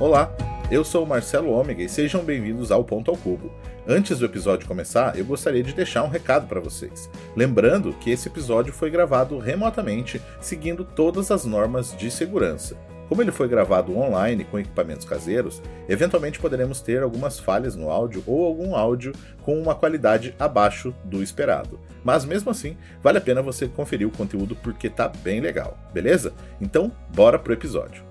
Olá, eu sou o Marcelo Ômega e sejam bem-vindos ao Ponto ao Cubo. Antes do episódio começar, eu gostaria de deixar um recado para vocês. Lembrando que esse episódio foi gravado remotamente, seguindo todas as normas de segurança. Como ele foi gravado online com equipamentos caseiros, eventualmente poderemos ter algumas falhas no áudio ou algum áudio com uma qualidade abaixo do esperado. Mas mesmo assim, vale a pena você conferir o conteúdo porque tá bem legal, beleza? Então, bora pro episódio.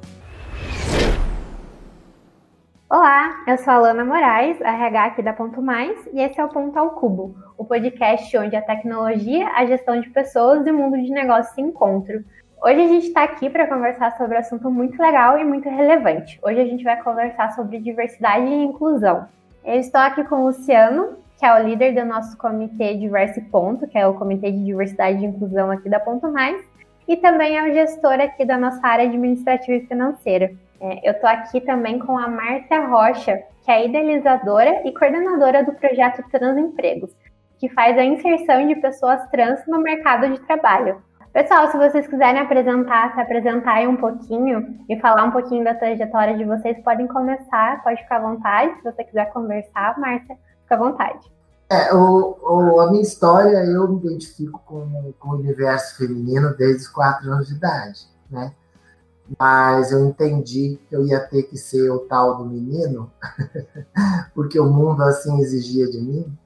Olá, eu sou a Alana Moraes, RH aqui da Ponto Mais, e esse é o Ponto ao Cubo, o podcast onde a tecnologia, a gestão de pessoas e o mundo de negócios se encontram. Hoje a gente está aqui para conversar sobre um assunto muito legal e muito relevante. Hoje a gente vai conversar sobre diversidade e inclusão. Eu estou aqui com o Luciano, que é o líder do nosso comitê Diverse Ponto, que é o comitê de diversidade e inclusão aqui da Ponto Mais, e também é o gestor aqui da nossa área administrativa e financeira. É, eu estou aqui também com a Márcia Rocha, que é idealizadora e coordenadora do projeto Transempregos, que faz a inserção de pessoas trans no mercado de trabalho. Pessoal, se vocês quiserem apresentar, se apresentar aí um pouquinho e falar um pouquinho da trajetória de vocês, podem começar, pode ficar à vontade. Se você quiser conversar, Márcia, fica à vontade. É, o, o, a minha história, eu me identifico com, com o universo feminino desde os quatro anos de idade, né? Mas eu entendi que eu ia ter que ser o tal do menino, porque o mundo assim exigia de mim.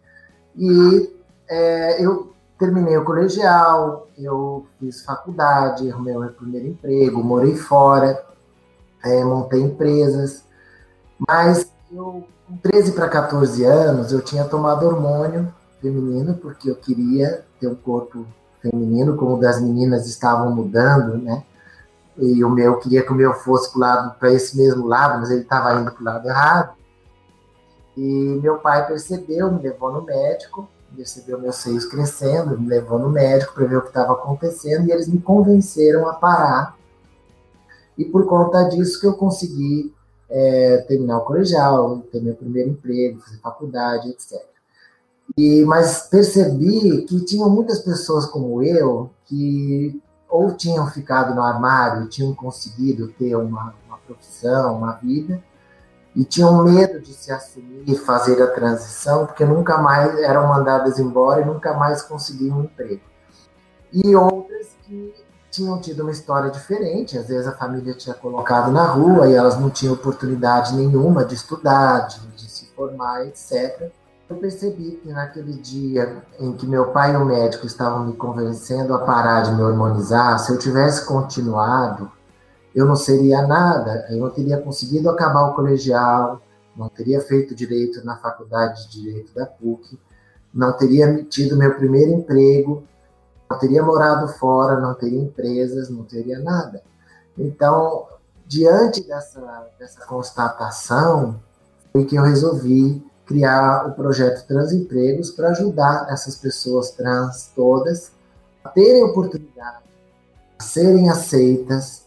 E é, eu terminei o colegial, eu fiz faculdade, arrumei meu primeiro emprego, morei fora, é, montei empresas, mas eu, com 13 para 14 anos, eu tinha tomado hormônio feminino, porque eu queria ter um corpo feminino, como o das meninas estavam mudando, né? E o meu queria que o meu fosse para esse mesmo lado, mas ele estava indo para o lado errado. E meu pai percebeu, me levou no médico, percebeu meus seios crescendo, me levou no médico para ver o que estava acontecendo e eles me convenceram a parar. E por conta disso que eu consegui é, terminar o colegial, ter meu primeiro emprego, fazer faculdade, etc. E, mas percebi que tinham muitas pessoas como eu que ou tinham ficado no armário tinham conseguido ter uma, uma profissão, uma vida, e tinham medo de se assumir e fazer a transição, porque nunca mais eram mandadas embora e nunca mais conseguiam um emprego. E outras que tinham tido uma história diferente, às vezes a família tinha colocado na rua e elas não tinham oportunidade nenhuma de estudar, de, de se formar, etc. Eu percebi que naquele dia em que meu pai e o médico estavam me convencendo a parar de me hormonizar, se eu tivesse continuado, eu não seria nada, eu não teria conseguido acabar o colegial, não teria feito direito na faculdade de direito da PUC, não teria tido meu primeiro emprego, não teria morado fora, não teria empresas, não teria nada. Então, diante dessa, dessa constatação, foi que eu resolvi criar o projeto Transempregos para ajudar essas pessoas trans todas a terem oportunidade, a serem aceitas,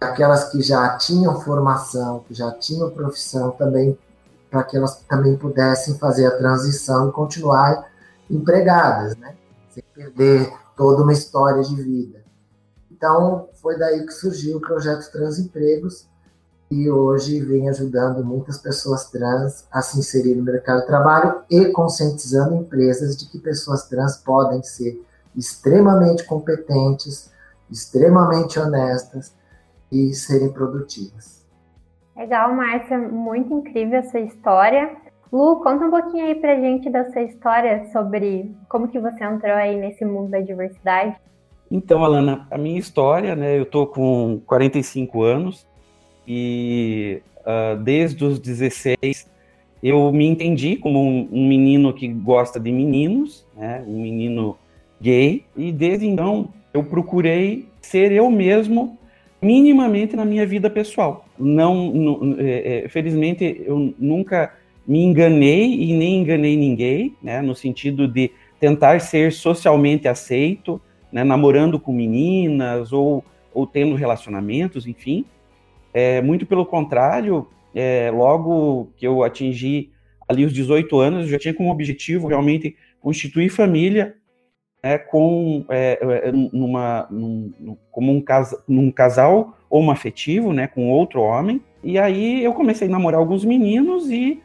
aquelas que já tinham formação, que já tinham profissão também, para que elas também pudessem fazer a transição e continuar empregadas, né? Sem perder toda uma história de vida. Então, foi daí que surgiu o projeto Transempregos e hoje vem ajudando muitas pessoas trans a se inserir no mercado de trabalho e conscientizando empresas de que pessoas trans podem ser extremamente competentes, extremamente honestas e serem produtivas. Legal, Márcia, muito incrível essa história. Lu, conta um pouquinho aí pra gente da sua história sobre como que você entrou aí nesse mundo da diversidade. Então, Alana, a minha história, né, eu tô com 45 anos e uh, desde os 16 eu me entendi como um, um, menino que gosta de meninos, né, um menino gay, e desde então eu procurei ser eu mesmo minimamente na minha vida pessoal. Não, é, é, felizmente eu nunca me enganei e nem enganei ninguém, né, no sentido de tentar ser socialmente aceito, né, namorando com meninas ou, ou tendo relacionamentos, enfim. É, muito pelo contrário, é, logo que eu atingi ali os 18 anos, eu já tinha como objetivo realmente constituir família é, com é, é numa num, como um, casa, num casal homoafetivo, né, com outro homem, E aí eu comecei a namorar alguns meninos e,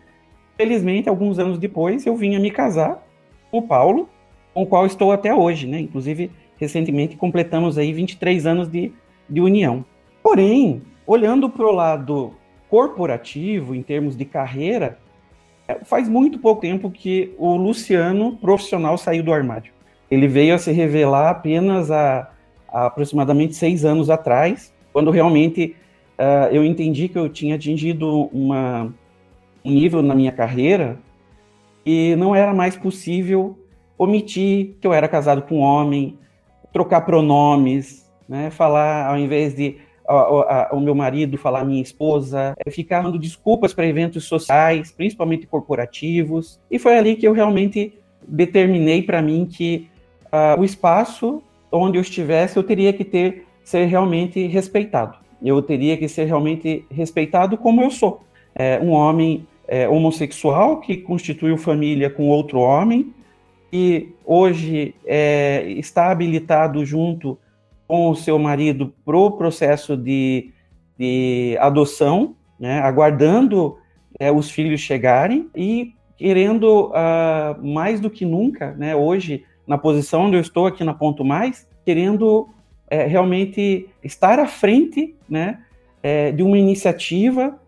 felizmente, alguns anos depois, eu vinha me casar com o Paulo, com o qual estou até hoje, né? Inclusive, recentemente completamos aí 23 anos de, de união. Porém, olhando para o lado corporativo, em termos de carreira, é, faz muito pouco tempo que o Luciano, profissional, saiu do armário. Ele veio a se revelar apenas há, há aproximadamente seis anos atrás, quando realmente uh, eu entendi que eu tinha atingido uma, um nível na minha carreira e não era mais possível omitir que eu era casado com um homem, trocar pronomes, né, falar ao invés de o meu marido falar minha esposa, é, ficar dando desculpas para eventos sociais, principalmente corporativos. E foi ali que eu realmente determinei para mim que uh, o espaço onde eu estivesse eu teria que ter ser realmente respeitado. Eu teria que ser realmente respeitado como eu sou, é, um homem é, homossexual que constituiu família com outro homem e hoje é, está habilitado junto com o seu marido para o processo de, de adoção, né, aguardando é, os filhos chegarem e querendo uh, mais do que nunca, né, hoje na posição onde eu estou aqui na Ponto Mais, querendo é, realmente estar à frente, né, é, de uma iniciativa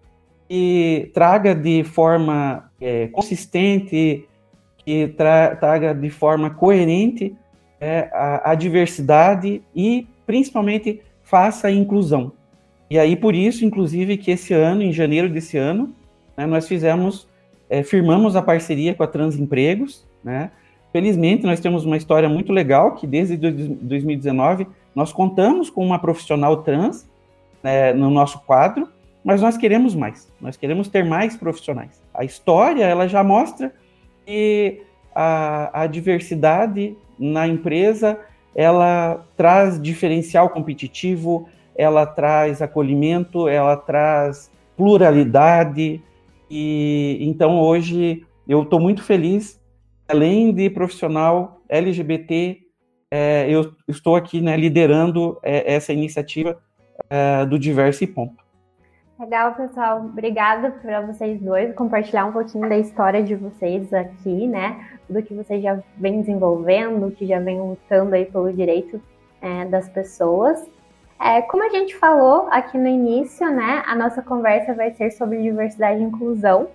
que traga de forma é, consistente, que tra traga de forma coerente é, a, a, diversidade e, principalmente, faça a inclusão. E aí, por isso, inclusive, que esse ano, em janeiro desse ano, né, nós fizemos, é, firmamos a parceria com a Transempregos, né? Felizmente, nós temos uma história muito legal, que desde 2019 nós contamos com uma profissional trans né, no nosso quadro, mas nós queremos mais, nós queremos ter mais profissionais. A história, ela já mostra que a, a diversidade na empresa, ela traz diferencial competitivo, ela traz acolhimento, ela traz pluralidade, e então hoje eu estou muito feliz, além de profissional LGBT, é, eu estou aqui né, liderando é, essa iniciativa é, do Diverso e Ponto. Legal, pessoal. Obrigada para vocês dois compartilhar um pouquinho da história de vocês aqui, né? Do que vocês já vem desenvolvendo, que já vem lutando aí pelo direito é, das pessoas. É, como a gente falou aqui no início, né? A nossa conversa vai ser sobre diversidade e inclusão,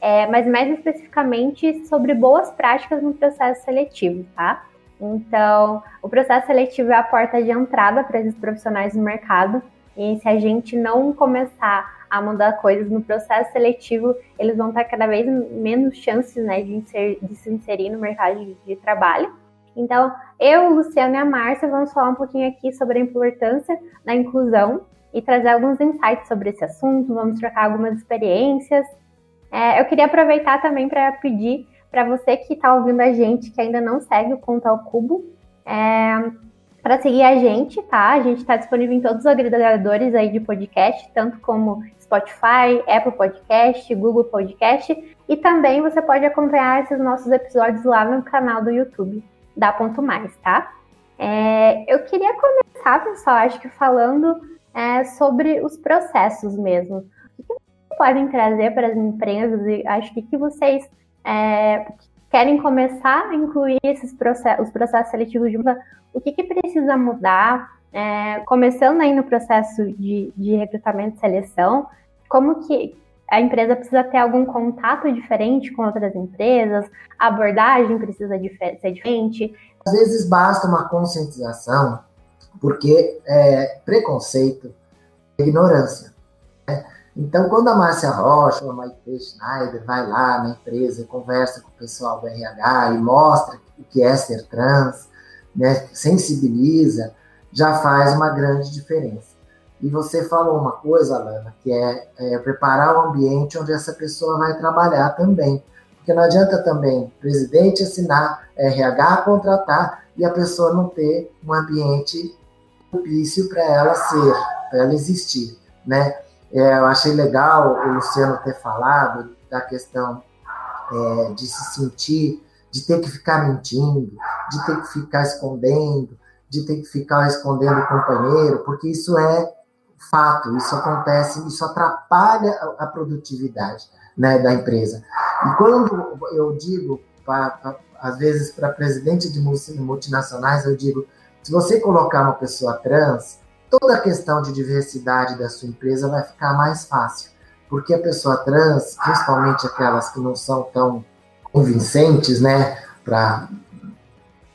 é, mas mais especificamente sobre boas práticas no processo seletivo, tá? Então, o processo seletivo é a porta de entrada para esses profissionais no mercado e se a gente não começar a mudar coisas no processo seletivo, eles vão ter cada vez menos chances né, de, inser, de se inserir no mercado de, de trabalho. Então, eu, Luciana e a Márcia vamos falar um pouquinho aqui sobre a importância da inclusão e trazer alguns insights sobre esse assunto, vamos trocar algumas experiências. É, eu queria aproveitar também para pedir para você que está ouvindo a gente, que ainda não segue o Ponto ao Cubo, é, para seguir a gente, tá? A gente está disponível em todos os agregadores aí de podcast, tanto como Spotify, Apple Podcast, Google Podcast, e também você pode acompanhar esses nossos episódios lá no canal do YouTube da Ponto Mais, tá? É, eu queria começar, pessoal, acho que falando é, sobre os processos mesmo. O que, vocês podem trazer para as empresas e acho que, que vocês é, querem começar a incluir esses processos, os processos seletivos de uma, o que, que precisa mudar, é, começando aí no processo de, de recrutamento e seleção, como que a empresa precisa ter algum contato diferente com outras empresas, a abordagem precisa ser diferente. Às vezes basta uma conscientização, porque é, preconceito é ignorância. Né? Então, quando a Márcia Rocha a Maite Schneider vai lá na empresa e conversa com o pessoal do RH e mostra o que é ser trans, né, sensibiliza, já faz uma grande diferença. E você falou uma coisa, Alana, que é, é, preparar o ambiente onde essa pessoa vai trabalhar também. Porque não adianta também o presidente assinar RH, contratar e a pessoa não ter um ambiente propício para ela ser, para ela existir, né? É, eu achei legal o Luciano ter falado da questão é, de se sentir, de ter que ficar mentindo, de ter que ficar escondendo, de ter que ficar escondendo o companheiro, porque isso é fato, isso acontece, isso atrapalha a produtividade né, da empresa. E quando eu digo, pra, pra, às vezes, para presidente de multinacionais, eu digo: se você colocar uma pessoa trans, toda a questão de diversidade da sua empresa vai ficar mais fácil. Porque a pessoa trans, principalmente aquelas que não são tão convincentes, né, para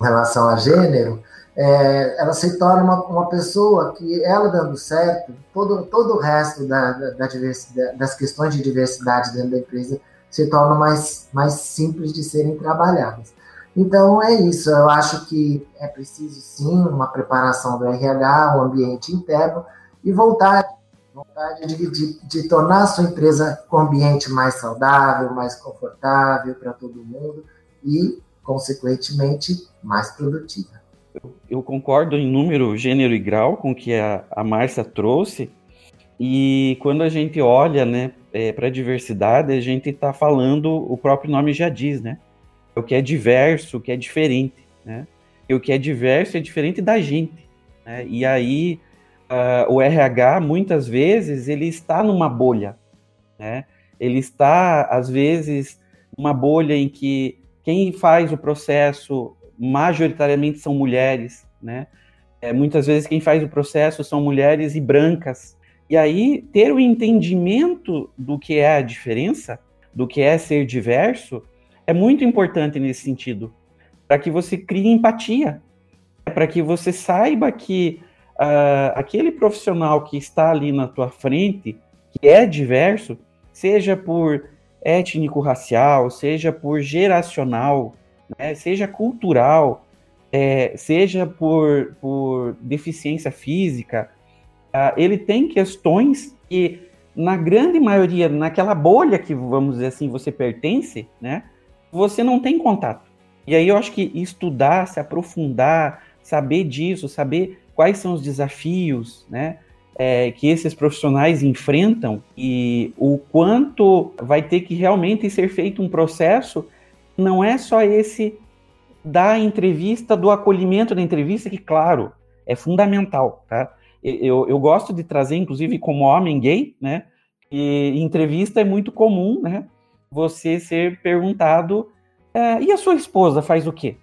relação a gênero, é, ela se torna uma, uma, pessoa que, ela dando certo, todo, todo o resto da, da, da diversidade, das questões de diversidade dentro da empresa se tornam mais, mais simples de serem trabalhadas. Então é isso, eu acho que é preciso sim uma preparação do RH, o um ambiente interno e vontade, vontade de, de, de tornar a sua empresa com um ambiente mais saudável, mais confortável para todo mundo e, consequentemente, mais produtiva. Eu, concordo em número, gênero e grau com o que a, a Márcia trouxe. E quando a gente olha né, é, para a diversidade, a gente está falando, o próprio nome já diz, né? O que é diverso, o que é diferente, né? E o que é diverso é diferente da gente, né? E aí uh, o RH muitas vezes ele está numa bolha, né? Ele está às vezes uma bolha em que quem faz o processo majoritariamente são mulheres, né? É, muitas vezes quem faz o processo são mulheres e brancas. E aí ter o entendimento do que é a diferença, do que é ser diverso, é muito importante nesse sentido, para que você crie empatia, para que você saiba que uh, aquele profissional que está ali na tua frente, que é diverso, seja por étnico-racial, seja por geracional, né, seja cultural, é, seja por, por deficiência física, uh, ele tem questões que, na grande maioria, naquela bolha que, vamos dizer assim, você pertence, né, você não tem contato. E aí eu acho que estudar, se aprofundar, saber disso, saber quais são os desafios, né? É, que esses profissionais enfrentam e o quanto vai ter que realmente ser feito um processo, não é só esse da entrevista, do acolhimento da entrevista, que, claro, é fundamental, tá? Eu, eu gosto de trazer, inclusive, como homem gay, né? E entrevista é muito comum, né? Você ser perguntado é, e a sua esposa faz o quê?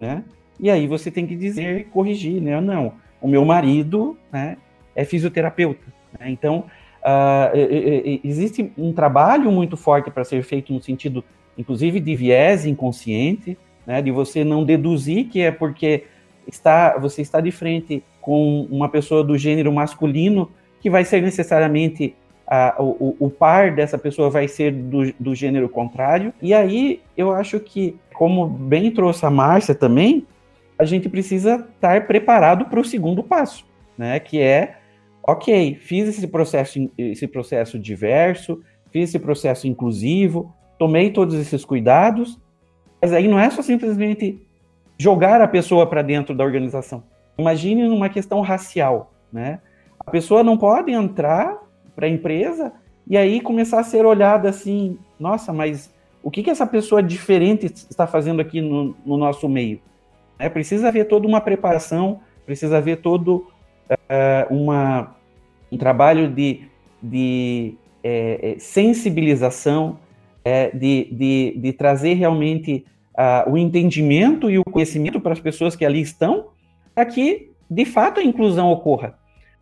Né? E aí você tem que dizer, corrigir, né? Não, o meu marido né, é fisioterapeuta. Né? Então, uh, existe um trabalho muito forte para ser feito no sentido, inclusive, de viés inconsciente, né? de você não deduzir que é porque está, você está de frente com uma pessoa do gênero masculino que vai ser necessariamente a, o, o, par dessa pessoa vai ser do, do gênero contrário. E aí eu acho que, como bem trouxe a Márcia também, a gente precisa estar preparado para o segundo passo, né? Que é, ok, fiz esse processo, esse processo diverso, fiz esse processo inclusivo, tomei todos esses cuidados, mas aí não é só simplesmente jogar a pessoa para dentro da organização. Imagine numa questão racial, né? A pessoa não pode entrar para a empresa e aí começar a ser olhada assim, nossa, mas o que, que essa pessoa diferente está fazendo aqui no, no nosso meio? É, precisa haver toda uma preparação, precisa haver todo uh, uma, um trabalho de, de é, sensibilização, é, de, de, de, trazer realmente uh, o entendimento e o conhecimento para as pessoas que ali estão, para que de fato a inclusão ocorra.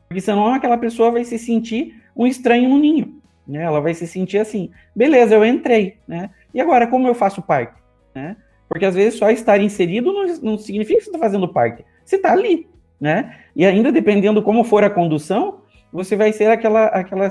Porque senão aquela pessoa vai se sentir um estranho no ninho. Né? Ela vai se sentir assim, beleza, eu entrei, né? E agora, como eu faço parte? Né? Porque às vezes só estar inserido não, não significa que você está fazendo parte. Você está ali, né? E ainda dependendo como for a condução, você vai ser aquela, aquela,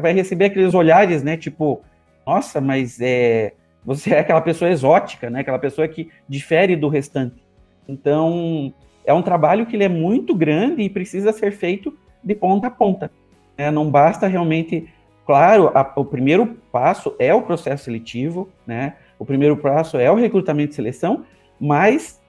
vai receber aqueles olhares, né? Tipo, nossa, mas é, você é aquela pessoa exótica, né? Aquela pessoa que difere do restante. Então, é um trabalho que ele é muito grande e precisa ser feito de ponta a ponta. Né? Não basta realmente. Claro, a, o primeiro passo é o processo seletivo, né? O primeiro passo é o recrutamento e seleção, mas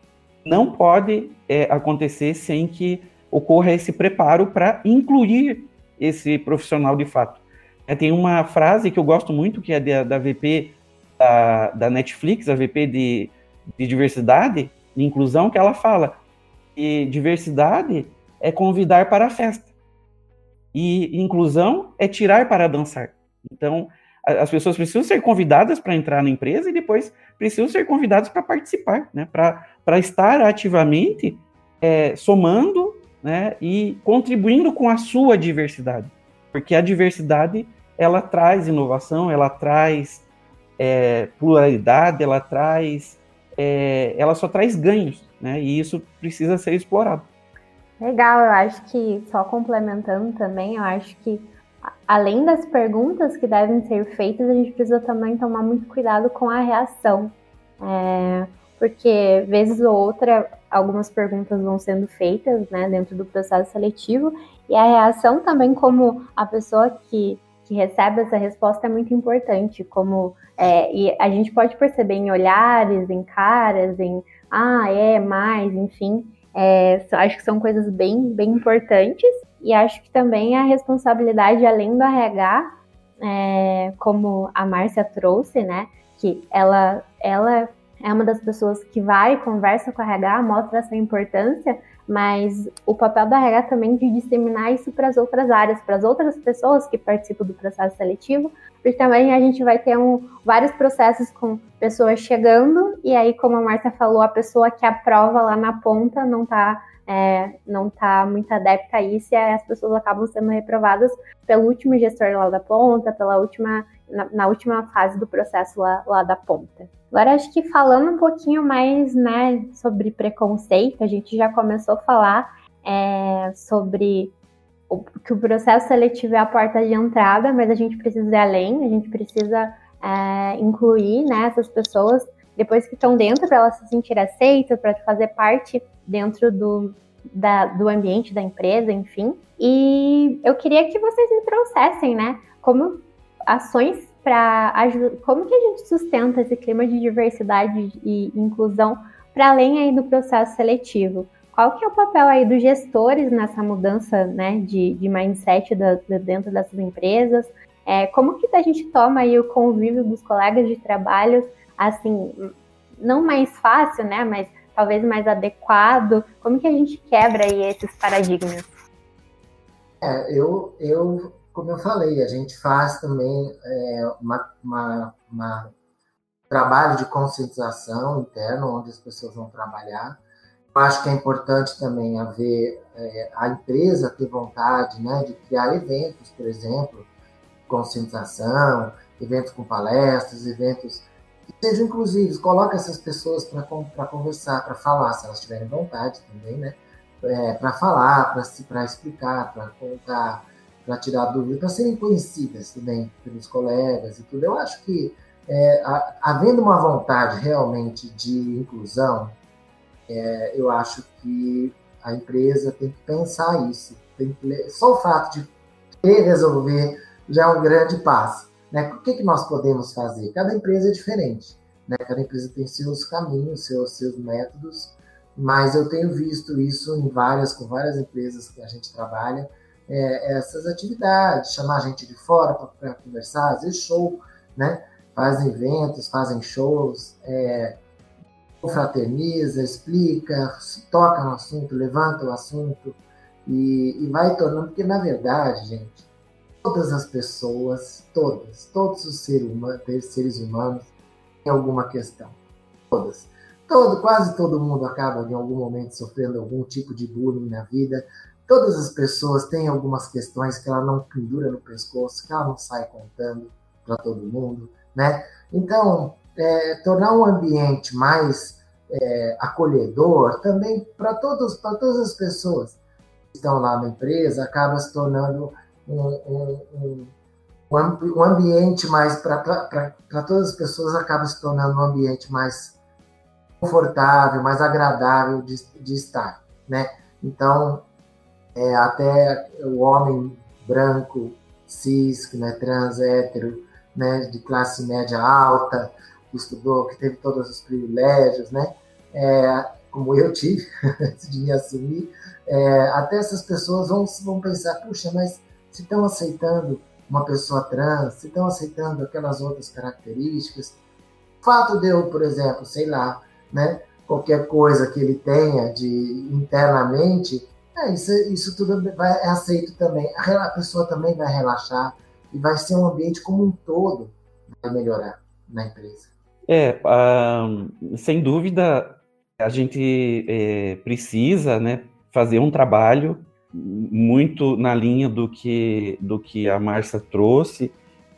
não pode é, acontecer sem que ocorra esse preparo para incluir esse profissional de fato. É, tem uma frase que eu gosto muito, que é da, da VP da, da, Netflix, a VP de, de diversidade e inclusão, que ela fala que diversidade é convidar para a festa. E inclusão é tirar para dançar. Então, as pessoas precisam ser convidadas para entrar na empresa e depois precisam ser convidadas para participar, né? para estar ativamente é, somando né? e contribuindo com a sua diversidade. Porque a diversidade ela traz inovação, ela traz é, pluralidade, ela traz. É, ela só traz ganhos, né? E isso precisa ser explorado. Legal, eu acho que, só complementando também, eu acho que além das perguntas que devem ser feitas, a gente precisa também tomar muito cuidado com a reação. É, porque, vezes ou outra, algumas perguntas vão sendo feitas né, dentro do processo seletivo, e a reação também, como a pessoa que, que recebe essa resposta, é muito importante. Como é, e a gente pode perceber em olhares, em caras, em ah, é, mais, enfim. É, acho que são coisas bem, bem importantes e acho que também a responsabilidade, além do RH, é, como a Márcia trouxe, né? Que ela, ela é uma das pessoas que vai, conversa com a RH, mostra essa importância, mas o papel da RH também de disseminar isso para as outras áreas, para as outras pessoas que participam do processo seletivo, porque também a gente vai ter um, vários processos com pessoas chegando, e aí, como a Marta falou, a pessoa que aprova lá na ponta não está é, não está muito adepta a isso, e as pessoas acabam sendo reprovadas pelo último gestor lá da ponta, pela última, na, na última fase do processo lá, lá da ponta. Agora, acho que falando um pouquinho mais né, sobre preconceito, a gente já começou a falar é, sobre o, que o processo seletivo é a porta de entrada, mas a gente precisa ir além, a gente precisa é, incluir né, essas pessoas depois que estão dentro, para elas se sentirem aceitas, para fazer parte dentro do, da, do ambiente da empresa, enfim. E eu queria que vocês me trouxessem, né, como ações para como que a gente sustenta esse clima de diversidade e inclusão para além aí do processo seletivo? Qual que é o papel aí dos gestores nessa mudança, né, de, de mindset da, de dentro dessas empresas? É, como que a gente toma aí o convívio dos colegas de trabalho, assim, não mais fácil, né, mas talvez mais adequado? Como que a gente quebra aí esses paradigmas? É, eu, eu como eu falei, a gente faz também é, uma, uma, uma trabalho de conscientização interno, onde as pessoas vão trabalhar. Eu acho que é importante também haver é, a empresa ter vontade né, de criar eventos, por exemplo, conscientização, eventos com palestras, eventos que sejam inclusivos. Coloca essas pessoas para conversar, para falar, se elas tiverem vontade também, né? É, para falar, para explicar, para contar para tirar dúvidas, para serem conhecidas também pelos colegas e tudo. Eu acho que, é, havendo uma vontade realmente de inclusão, é, eu acho que a empresa tem que pensar isso. Que, só o fato de querer resolver já é um grande passo. Né? O que, que nós podemos fazer? Cada empresa é diferente. Né? Cada empresa tem seus caminhos, seus, seus métodos, mas eu tenho visto isso em várias, com várias empresas que a gente trabalha, é, essas atividades, chamar gente de fora para conversar, às vezes show, né? Fazem eventos, fazem shows, é, fraterniza, explica, toca no assunto, levanta o assunto e, e vai tornando, porque na verdade, gente, todas as pessoas, todas, todos os seres humanos, seres humanos têm alguma questão. Todas. Todo, quase todo mundo acaba em algum momento sofrendo algum tipo de bullying na vida, Todas as pessoas têm algumas questões que ela não pendura no pescoço, que ela não sai contando para todo mundo, né? Então, é, tornar um ambiente mais é, acolhedor também para todos, para todas as pessoas que estão lá na empresa, acaba se tornando um, um, um, um ambiente mais para todas as pessoas acaba se tornando um ambiente mais confortável, mais agradável de, de estar, né? Então, é, até o homem branco, cis, que não é trans, hétero, né, de classe média alta, que estudou, que teve todos os privilégios, né, é, como eu tive, antes de me assumir, é, até essas pessoas vão, vão pensar, puxa, mas se estão aceitando uma pessoa trans, se estão aceitando aquelas outras características, fato de eu, por exemplo, sei lá, né, qualquer coisa que ele tenha de internamente É, isso, isso tudo vai, é aceito também. A, a pessoa também vai relaxar e vai ser um ambiente como um todo vai melhorar na empresa. É, sem dúvida, a gente é, precisa né, fazer um trabalho muito na linha do que, do que a Márcia trouxe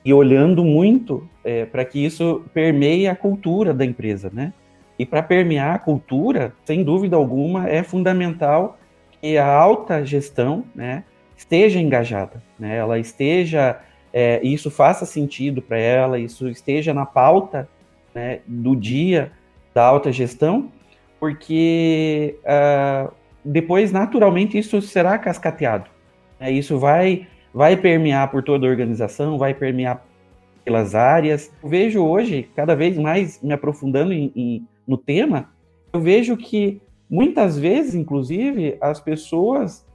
e olhando muito é, para que isso permeie a cultura da empresa, né? E para permear a cultura, sem dúvida alguma, é fundamental que a alta gestão, né, esteja engajada, né? Ela esteja, é, isso faça sentido para ela, isso esteja na pauta né, do dia da alta gestão, porque uh, depois, naturalmente, isso será cascateado. Né? Isso vai, vai permear por toda a organização, vai permear pelas áreas. Eu vejo hoje, cada vez mais me aprofundando em, em, no tema, eu vejo que muitas vezes, inclusive, as pessoas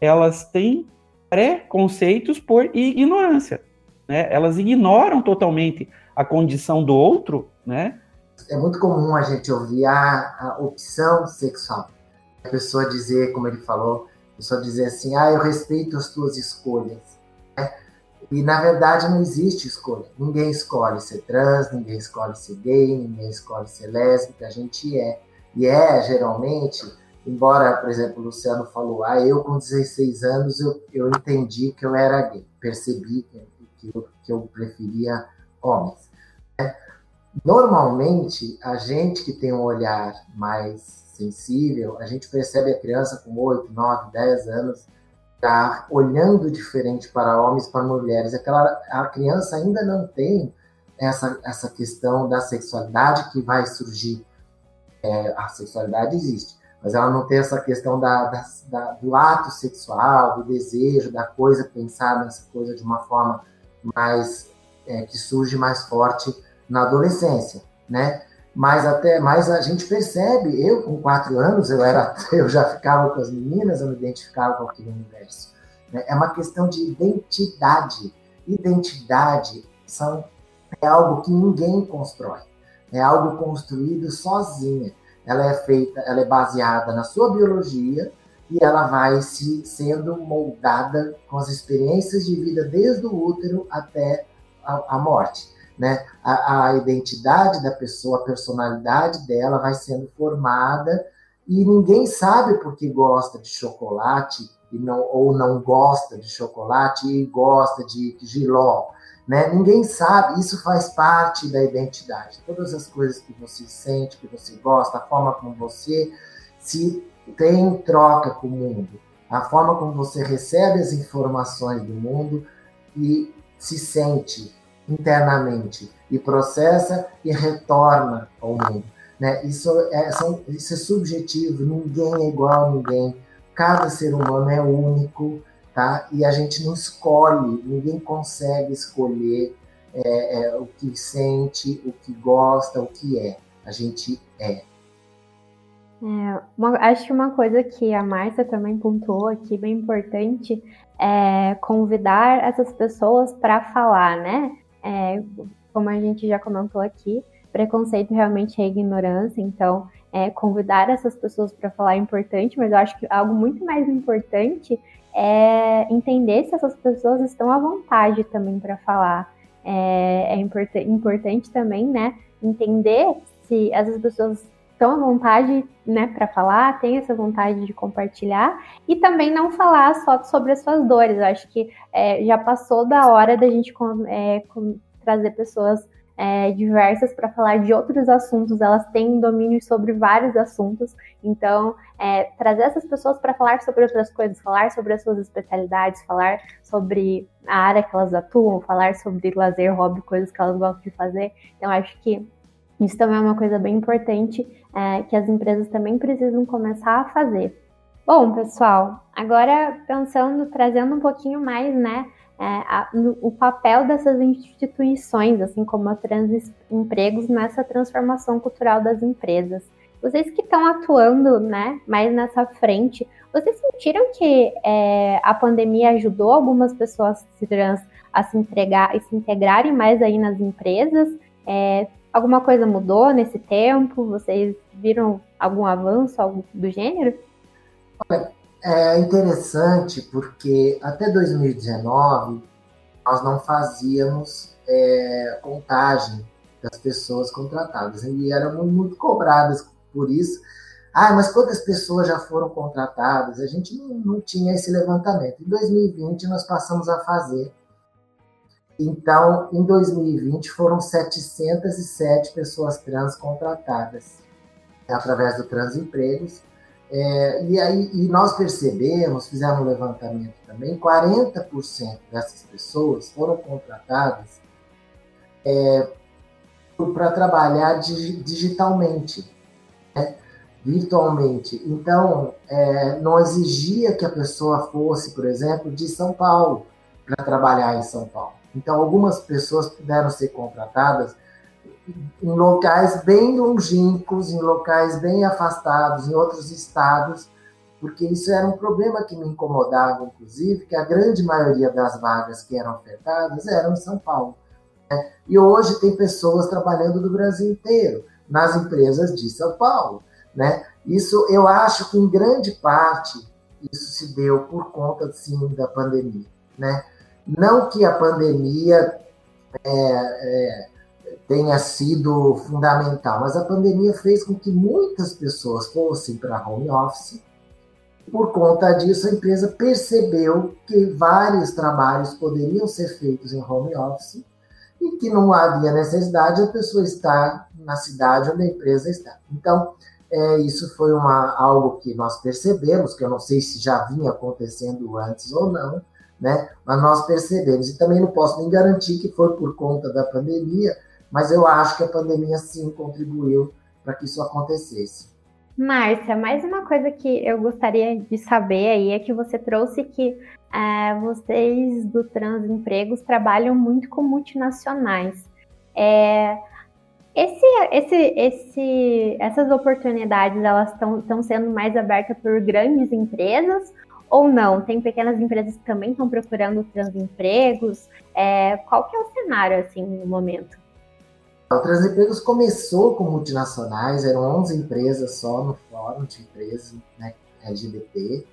elas têm preconceitos por ignorância. Né? Elas ignoram totalmente a condição do outro, né? É muito comum a gente ouvir a, a opção sexual. A pessoa dizer, como ele falou, a pessoa dizer assim, ah, eu respeito as tuas escolhas. Né? E na verdade não existe escolha. Ninguém escolhe ser trans, ninguém escolhe ser gay, ninguém escolhe ser lésbica, a gente é. E é, geralmente, embora, por exemplo, o Luciano falou, ah, eu com 16 anos eu, eu entendi que eu era gay, percebi que, eu, que eu preferia homens. Né? Normalmente, a gente que tem um olhar mais sensível, a gente percebe a criança com 8, 9, 10 anos tá olhando diferente para homens para mulheres. Aquela, a criança ainda não tem essa, essa questão da sexualidade que vai surgir. É, a sexualidade existe, mas ela não tem essa questão da, da, da, do ato sexual, do desejo, da coisa, pensar nessa coisa de uma forma mais é, que surge mais forte na adolescência, né? mas até mais a gente percebe, eu com quatro anos, eu era, eu já ficava com as meninas, eu me identificava com aquele universo. Né? É uma questão de identidade. Identidade são, é algo que ninguém constrói. É algo construído sozinha. Ela é feita, ela é baseada na sua biologia e ela vai se sendo moldada com as experiências de vida desde o útero até a, a morte né? A, a, identidade da pessoa, a personalidade dela vai sendo formada e ninguém sabe porque gosta de chocolate e não, ou não gosta de chocolate e gosta de, giló. Né? Ninguém sabe, isso faz parte da identidade. Todas as coisas que você sente, que você gosta, a forma como você se tem troca com o mundo, a forma como você recebe as informações do mundo e se sente internamente e processa e retorna ao mundo. Né? Isso, é, são, isso é subjetivo, ninguém é igual a ninguém, cada ser humano é único, tá? e a gente não escolhe, ninguém consegue escolher é, é, o que sente, o que gosta, o que é. A gente é. É, uma, acho que uma coisa que a Márcia também pontuou aqui, bem importante, é convidar essas pessoas para falar, né? é, como a gente já comentou aqui, preconceito realmente é ignorância, então é, convidar essas pessoas para falar é importante, mas eu acho que algo muito mais importante é entender se essas pessoas estão à vontade também para falar. É, é import importante também, né, entender se essas pessoas estão à vontade, né, para falar, têm essa vontade de compartilhar e também não falar só sobre as suas dores. Eu acho que é, já passou da hora da gente é, trazer pessoas é, diversas para falar de outros assuntos. Elas têm domínio sobre vários assuntos, então é, trazer essas pessoas para falar sobre outras coisas, falar sobre as suas especialidades, falar sobre a área que elas atuam, falar sobre lazer, hobby, coisas que elas gostam de fazer. Então acho que isso também é uma coisa bem importante é, que as empresas também precisam começar a fazer. Bom, pessoal, agora pensando, trazendo um pouquinho mais, né, é, a, no, o papel dessas instituições, assim como a Trans Empregos, nessa transformação cultural das empresas. Vocês que estão atuando, né, mais nessa frente, vocês sentiram que é, a pandemia ajudou algumas pessoas trans a se entregar e se integrarem mais aí nas empresas? É, Alguma coisa mudou nesse tempo? Vocês viram algum avanço, algo do gênero? Olha, é interessante porque até 2019 nós não fazíamos é, contagem das pessoas contratadas e éramos muito cobradas por isso. Ah, mas quantas pessoas já foram contratadas? A gente não, não tinha esse levantamento. Em 2020 nós passamos a fazer. Então, em 2020 foram 707 pessoas trans contratadas através do Transempregos. É, e aí e nós percebemos, fizemos um levantamento também, 40% dessas pessoas foram contratadas é, para trabalhar digitalmente, né? virtualmente. Então, é, não exigia que a pessoa fosse, por exemplo, de São Paulo para trabalhar em São Paulo. Então, algumas pessoas puderam ser contratadas em locais bem longínquos, em locais bem afastados, em outros estados, porque isso era um problema que me incomodava, inclusive, que a grande maioria das vagas que eram ofertadas eram em São Paulo. Né? E hoje tem pessoas trabalhando do Brasil inteiro, nas empresas de São Paulo. Né? Isso, eu acho que em grande parte, isso se deu por conta, sim, da pandemia. Né? Não que a pandemia é, é, tenha sido fundamental, mas a pandemia fez com que muitas pessoas fossem para home office. Por conta disso, a empresa percebeu que vários trabalhos poderiam ser feitos em home office e que não havia necessidade de a pessoa estar na cidade onde a empresa está. Então, é, isso foi uma, algo que nós percebemos, que eu não sei se já vinha acontecendo antes ou não, né? mas nós percebemos. E também não posso nem garantir que foi por conta da pandemia, mas eu acho que a pandemia sim contribuiu para que isso acontecesse. Márcia, mais uma coisa que eu gostaria de saber aí é que você trouxe que é, vocês do Transempregos trabalham muito com multinacionais. É, esse, esse, esse, essas oportunidades elas estão sendo mais abertas por grandes empresas ou não? Tem pequenas empresas que também estão procurando transempregos. É, qual que é o cenário assim no momento? O Transempregos começou com multinacionais, eram 11 empresas só no fórum de empresas né, LGBT,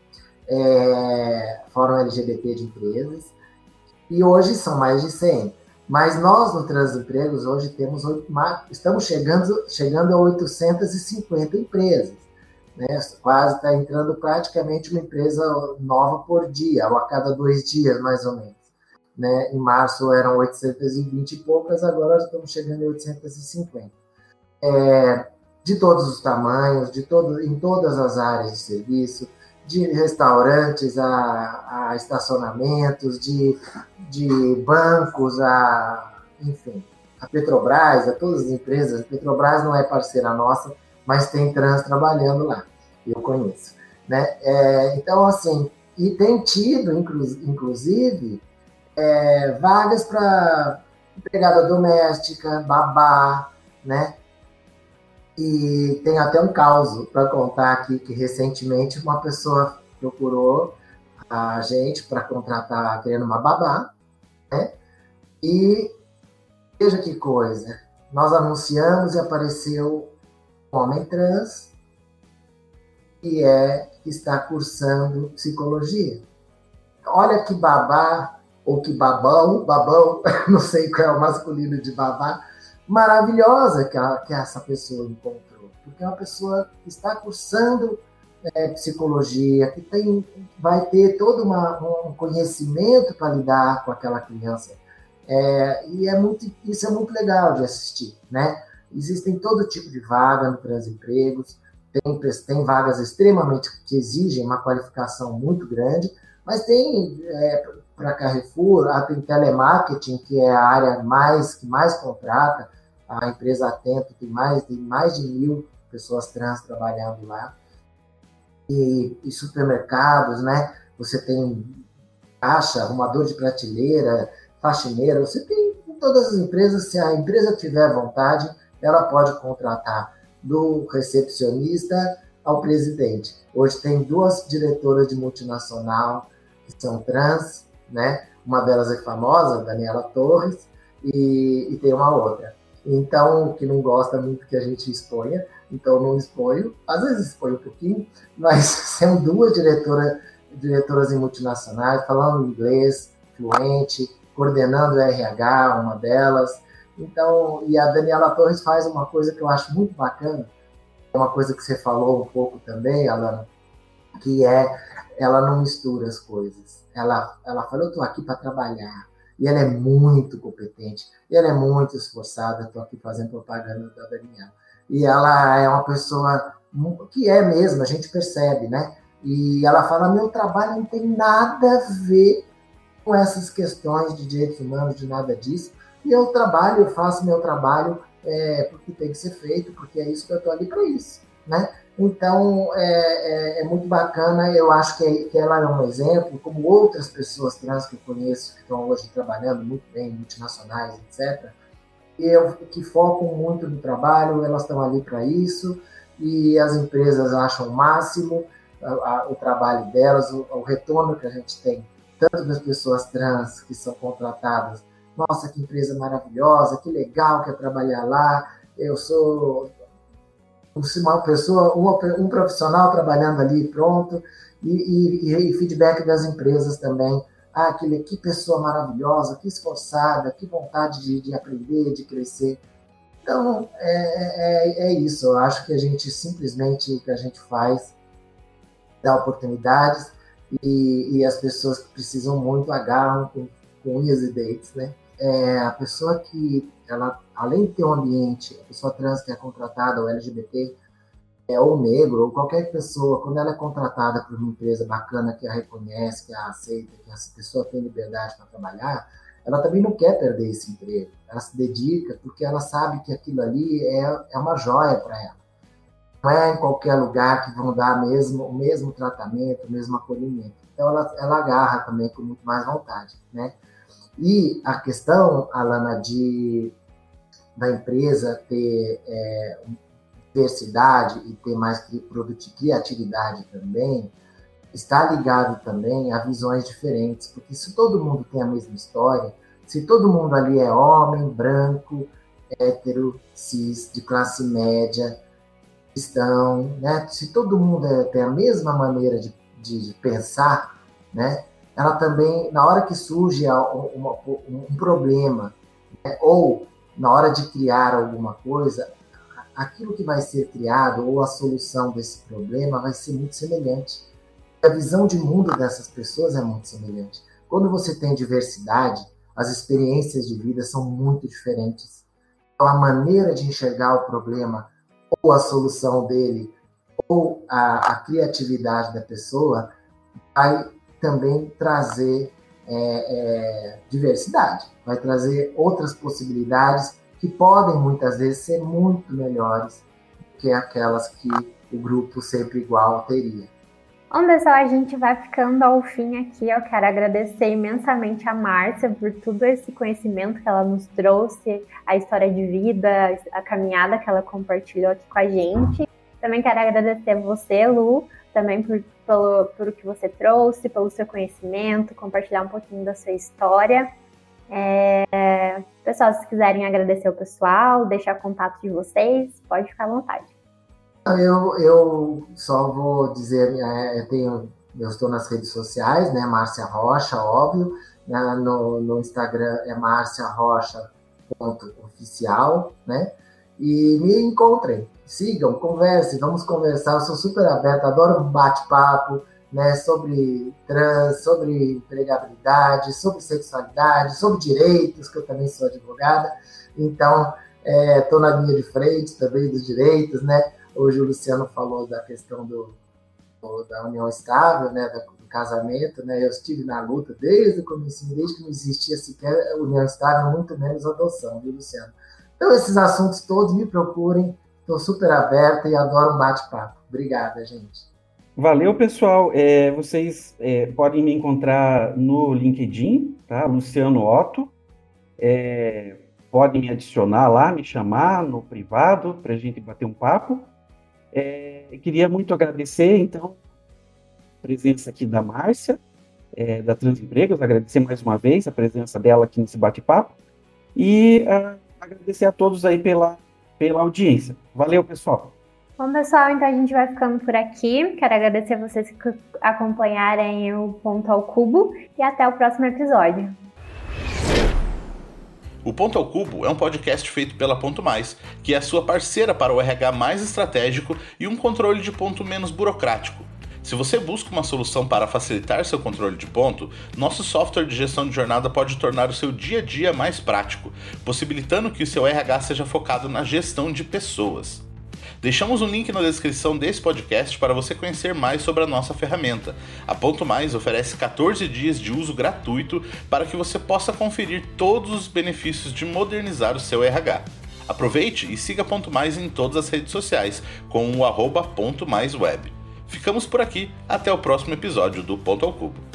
é, fórum LGBT de empresas, e hoje são mais de 100. Mas nós no Transempregos hoje temos estamos chegando, chegando a 850 empresas. Né? Quase está entrando praticamente uma empresa nova por dia, ou a cada dois dias, mais ou menos. Né? Em março eram 820 e poucas, agora estamos chegando em 850. É, de todos os tamanhos, de todo, em todas as áreas de serviço, de restaurantes a, a estacionamentos, de, de bancos a, enfim, a Petrobras, a todas as empresas. A Petrobras não é parceira nossa, mas tem trans trabalhando lá, eu conheço. Né? É, então, assim, e tem tido, inclusive, é, vagas para empregada doméstica, babá, né? E tem até um caso para contar aqui que recentemente uma pessoa procurou a gente para contratar, querendo uma babá, né? E veja que coisa, nós anunciamos e apareceu um homem trans que é que está cursando psicologia. Olha que babá ou que babão, babão, não sei qual é o masculino de babá, maravilhosa que, a, que essa pessoa encontrou. Porque é uma pessoa que está cursando é, psicologia, que tem, vai ter todo uma, um conhecimento para lidar com aquela criança. É, e é muito, isso é muito legal de assistir, né? Existem todo tipo de vaga no Transempregos, tem, tem vagas extremamente que exigem uma qualificação muito grande, mas tem é, para Carrefour, a tem telemarketing, que é a área mais que mais contrata, a empresa Atento tem mais, tem mais de mil pessoas trans trabalhando lá. E, e supermercados, né? Você tem caixa, arrumador de prateleira, faxineira, você tem em todas as empresas, se a empresa tiver vontade, ela pode contratar do recepcionista ao presidente. Hoje tem duas diretoras de multinacional que são trans, né? Uma delas é famosa, Daniela Torres, e, e tem uma outra. Então, que não gosta muito que a gente exponha, então não exponho. Às vezes exponho um pouquinho, mas são duas diretoras, diretoras em multinacionais, falando inglês fluente, coordenando RH, uma delas. Então, e a Daniela Torres faz uma coisa que eu acho muito bacana, uma coisa que você falou um pouco também, Alana, que é ela não mistura as coisas. Ela, ela fala, eu estou aqui para trabalhar. E ela é muito competente, e ela é muito esforçada. Estou aqui fazendo propaganda da Daniela. E ela é uma pessoa que é mesmo, a gente percebe, né? E ela fala: meu trabalho não tem nada a ver com essas questões de direitos humanos, de nada disso. E eu trabalho, eu faço meu trabalho é, porque tem que ser feito, porque é isso que eu estou ali para isso, né? Então, é, é, é, muito bacana, eu acho que, que ela é um exemplo, como outras pessoas trans que eu conheço, que estão hoje trabalhando muito bem, multinacionais, etc., eu, que focam muito no trabalho, elas estão ali para isso, e as empresas acham o máximo a, a, o trabalho delas, o, o retorno que a gente tem, tanto das pessoas trans que são contratadas, nossa, que empresa maravilhosa, que legal que é trabalhar lá, eu sou uma pessoa, um profissional trabalhando ali pronto, e, e, e, feedback das empresas também. Ah, que, que pessoa maravilhosa, que esforçada, que vontade de, de aprender, de crescer. Então, é, é, é, isso. Eu acho que a gente simplesmente, que a gente faz, dá oportunidades e, e as pessoas que precisam muito agarram com, com unhas e dentes, né? É, a pessoa que ela, além de ter um ambiente, a pessoa trans que é contratada, ou LGBT, é, ou negro, ou qualquer pessoa, quando ela é contratada por uma empresa bacana que a reconhece, que a aceita, que essa pessoa tem liberdade para trabalhar, ela também não quer perder esse emprego. Ela se dedica porque ela sabe que aquilo ali é, é uma joia para ela. Não é em qualquer lugar que vão dar mesmo, o mesmo tratamento, o mesmo acolhimento. Então ela, ela agarra também com muito mais vontade, né? E a questão, Alana, de da empresa ter é, diversidade e ter mais criatividade também, está ligado também a visões diferentes, porque se todo mundo tem a mesma história, se todo mundo ali é homem, branco, hétero, cis, de classe média, cristão, né? Se todo mundo é, tem a mesma maneira de, de, de pensar, né? Ela também, na hora que surge um problema, né, ou na hora de criar alguma coisa, aquilo que vai ser criado ou a solução desse problema vai ser muito semelhante. A visão de mundo dessas pessoas é muito semelhante. Quando você tem diversidade, as experiências de vida são muito diferentes. Então, a maneira de enxergar o problema, ou a solução dele, ou a, a criatividade da pessoa, vai também trazer é, é, diversidade, vai trazer outras possibilidades que podem muitas vezes ser muito melhores que aquelas que o grupo sempre igual teria. Bom, pessoal, a gente vai ficando ao fim aqui. Eu quero agradecer imensamente a Márcia por todo esse conhecimento que ela nos trouxe, a história de vida, a caminhada que ela compartilhou aqui com a gente. Também quero agradecer você, Lu, também por, pelo, por o que você trouxe, pelo seu conhecimento, compartilhar um pouquinho da sua história. É, pessoal, se quiserem agradecer o pessoal, deixar contato de vocês, pode ficar à vontade. Eu, eu só vou dizer, é, eu, tenho, eu estou nas redes sociais, né, Márcia Rocha, óbvio, né, no, no Instagram é Márcia Rocha oficial, né? E me encontrem, sigam, conversem, vamos conversar. Eu sou super aberto, adoro um bate-papo né, sobre trans, sobre empregabilidade, sobre sexualidade, sobre direitos, que eu também sou advogada. Então, estou é, na linha de frente também dos direitos, né? Hoje o Luciano falou da questão do, da união estável, né, do casamento, né? Eu estive na luta desde o começo, desde que não existia sequer união estável, muito menos adoção, viu, Luciano? Então, esses assuntos todos me procurem, estou super aberta e adoro um bate-papo. Obrigada, gente. Valeu, pessoal. É, vocês é, podem me encontrar no LinkedIn, tá? Luciano Otto. É, podem me adicionar lá, me chamar no privado para a gente bater um papo. É, queria muito agradecer, então, a presença aqui da Márcia, é, da Transempregos, agradecer mais uma vez a presença dela aqui nesse bate-papo. E uh, agradecer a todos aí pela, pela audiência. Valeu, pessoal. Bom, pessoal, então a gente vai ficando por aqui. Quero agradecer a vocês que acompanharem o Ponto ao Cubo e até o próximo episódio. O Ponto ao Cubo é um podcast feito pela Ponto Mais, que é a sua parceira para o RH mais estratégico e um controle de ponto menos burocrático. Se você busca uma solução para facilitar seu controle de ponto, nosso software de gestão de jornada pode tornar o seu dia a dia mais prático, possibilitando que o seu RH seja focado na gestão de pessoas. Deixamos um link na descrição desse podcast para você conhecer mais sobre a nossa ferramenta. A Ponto Mais oferece 14 dias de uso gratuito para que você possa conferir todos os benefícios de modernizar o seu RH. Aproveite e siga Ponto Mais em todas as redes sociais com o arroba Ponto Mais Web. Ficamos por aqui, até o próximo episódio do Ponto ao Cubo.